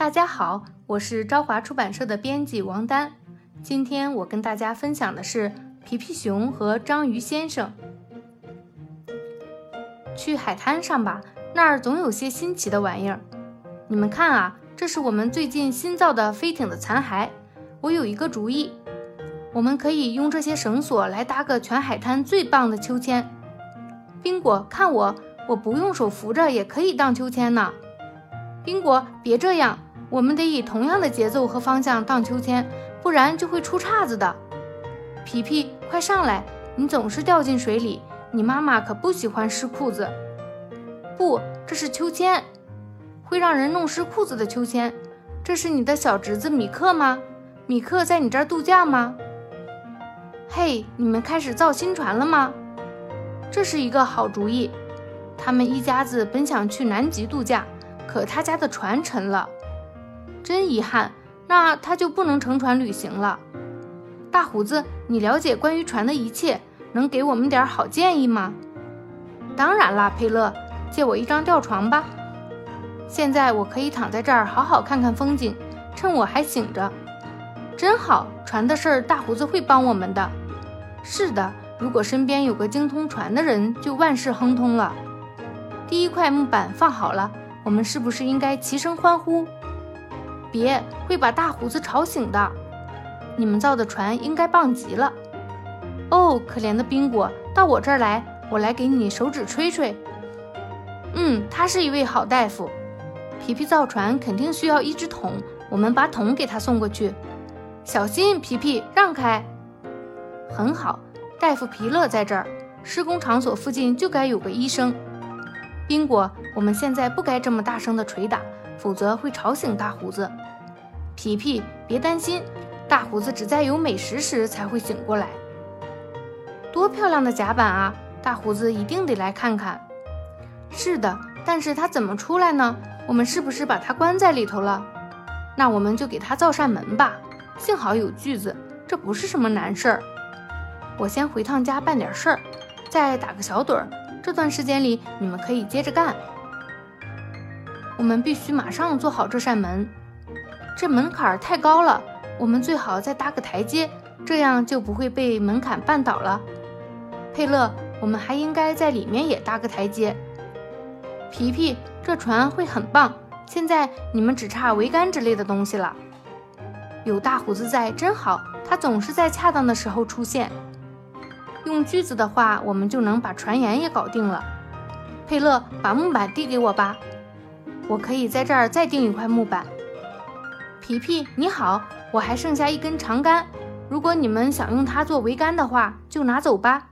大家好，我是朝华出版社的编辑王丹。今天我跟大家分享的是皮皮熊和章鱼先生。去海滩上吧，那儿总有些新奇的玩意儿。你们看啊，这是我们最近新造的飞艇的残骸。我有一个主意，我们可以用这些绳索来搭个全海滩最棒的秋千。宾果，看我，我不用手扶着也可以荡秋千呢。宾果，别这样，我们得以同样的节奏和方向荡秋千，不然就会出岔子的。皮皮，快上来，你总是掉进水里，你妈妈可不喜欢湿裤子。不，这是秋千，会让人弄湿裤子的秋千。这是你的小侄子米克吗？米克在你这儿度假吗？嘿，你们开始造新船了吗？这是一个好主意。他们一家子本想去南极度假。可他家的船沉了，真遗憾。那他就不能乘船旅行了。大胡子，你了解关于船的一切，能给我们点好建议吗？当然啦，佩勒，借我一张吊床吧。现在我可以躺在这儿好好看看风景，趁我还醒着。真好，船的事儿大胡子会帮我们的。是的，如果身边有个精通船的人，就万事亨通了。第一块木板放好了。我们是不是应该齐声欢呼？别，会把大胡子吵醒的。你们造的船应该棒极了。哦，可怜的宾果，到我这儿来，我来给你手指吹吹。嗯，他是一位好大夫。皮皮造船肯定需要一只桶，我们把桶给他送过去。小心，皮皮，让开。很好，大夫皮勒在这儿。施工场所附近就该有个医生。宾果，我们现在不该这么大声的捶打，否则会吵醒大胡子。皮皮，别担心，大胡子只在有美食时才会醒过来。多漂亮的甲板啊！大胡子一定得来看看。是的，但是他怎么出来呢？我们是不是把他关在里头了？那我们就给他造扇门吧。幸好有锯子，这不是什么难事儿。我先回趟家办点事儿，再打个小盹儿。这段时间里，你们可以接着干。我们必须马上做好这扇门，这门槛太高了，我们最好再搭个台阶，这样就不会被门槛绊倒了。佩勒，我们还应该在里面也搭个台阶。皮皮，这船会很棒。现在你们只差桅杆之类的东西了。有大胡子在真好，他总是在恰当的时候出现。用锯子的话，我们就能把船沿也搞定了。佩勒，把木板递给我吧，我可以在这儿再钉一块木板。皮皮，你好，我还剩下一根长杆，如果你们想用它做桅杆的话，就拿走吧。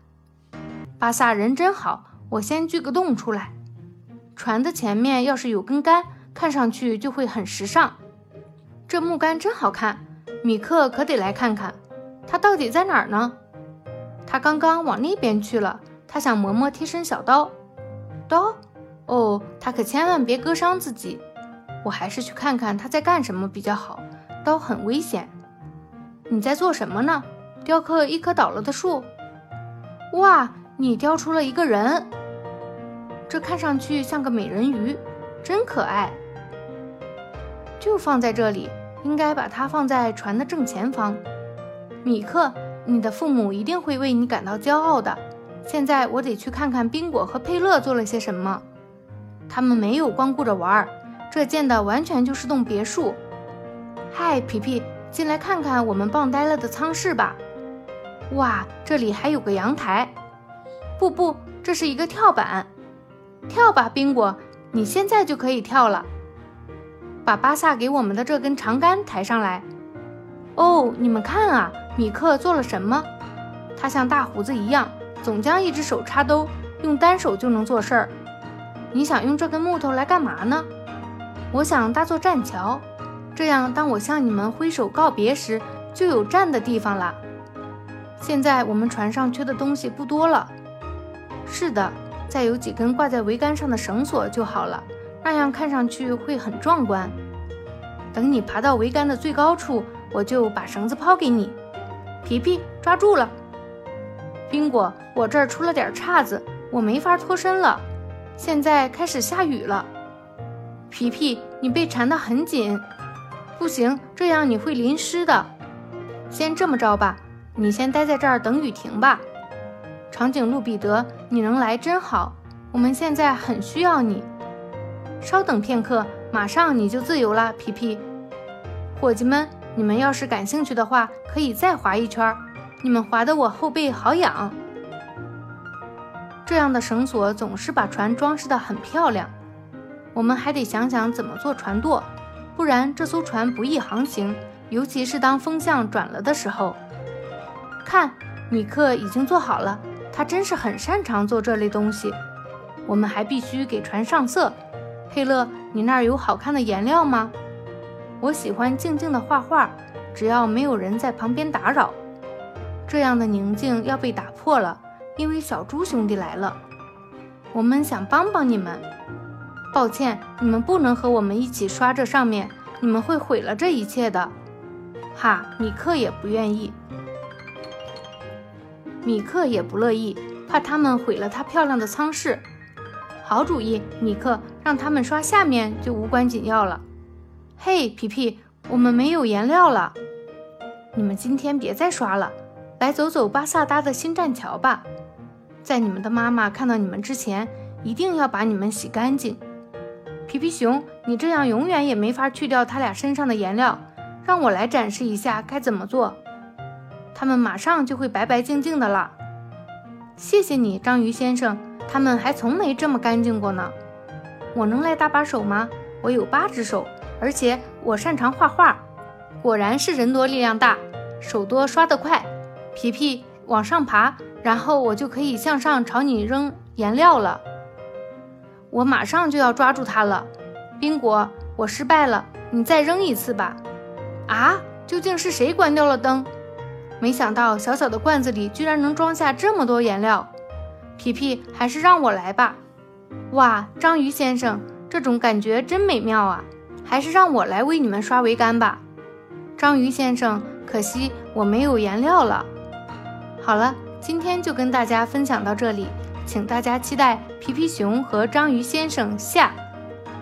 巴萨人真好，我先锯个洞出来。船的前面要是有根杆，看上去就会很时尚。这木杆真好看，米克可得来看看，它到底在哪儿呢？他刚刚往那边去了，他想磨磨贴身小刀。刀？哦，他可千万别割伤自己。我还是去看看他在干什么比较好。刀很危险。你在做什么呢？雕刻一棵倒了的树。哇，你雕出了一个人。这看上去像个美人鱼，真可爱。就放在这里，应该把它放在船的正前方。米克。你的父母一定会为你感到骄傲的。现在我得去看看宾果和佩勒做了些什么。他们没有光顾着玩儿，这建的完全就是栋别墅。嗨，皮皮，进来看看我们棒呆了的舱室吧。哇，这里还有个阳台。不不，这是一个跳板。跳吧，宾果，你现在就可以跳了。把巴萨给我们的这根长杆抬上来。哦，你们看啊！米克做了什么？他像大胡子一样，总将一只手插兜，用单手就能做事儿。你想用这根木头来干嘛呢？我想搭座栈桥，这样当我向你们挥手告别时，就有站的地方了。现在我们船上缺的东西不多了。是的，再有几根挂在桅杆上的绳索就好了，那样看上去会很壮观。等你爬到桅杆的最高处，我就把绳子抛给你。皮皮抓住了，宾果，我这儿出了点岔子，我没法脱身了。现在开始下雨了，皮皮，你被缠得很紧，不行，这样你会淋湿的。先这么着吧，你先待在这儿等雨停吧。长颈鹿彼得，你能来真好，我们现在很需要你。稍等片刻，马上你就自由了，皮皮。伙计们，你们要是感兴趣的话，可以再划一圈。你们划得我后背好痒。这样的绳索总是把船装饰得很漂亮。我们还得想想怎么做船舵，不然这艘船不易航行，尤其是当风向转了的时候。看，米克已经做好了，他真是很擅长做这类东西。我们还必须给船上色。佩勒，你那儿有好看的颜料吗？我喜欢静静的画画，只要没有人在旁边打扰。这样的宁静要被打破了，因为小猪兄弟来了。我们想帮帮你们。抱歉，你们不能和我们一起刷这上面，你们会毁了这一切的。哈，米克也不愿意，米克也不乐意，怕他们毁了他漂亮的舱室。好主意，米克，让他们刷下面就无关紧要了。嘿，皮皮，我们没有颜料了，你们今天别再刷了，来走走巴萨达的新栈桥吧。在你们的妈妈看到你们之前，一定要把你们洗干净。皮皮熊，你这样永远也没法去掉他俩身上的颜料。让我来展示一下该怎么做，他们马上就会白白净净的了。谢谢你，章鱼先生。他们还从没这么干净过呢。我能来搭把手吗？我有八只手，而且我擅长画画。果然是人多力量大，手多刷得快。皮皮，往上爬，然后我就可以向上朝你扔颜料了。我马上就要抓住它了，宾果，我失败了，你再扔一次吧。啊，究竟是谁关掉了灯？没想到小小的罐子里居然能装下这么多颜料。皮皮，还是让我来吧。哇，章鱼先生，这种感觉真美妙啊！还是让我来为你们刷桅杆吧。章鱼先生，可惜我没有颜料了。好了，今天就跟大家分享到这里。请大家期待《皮皮熊和章鱼先生》下。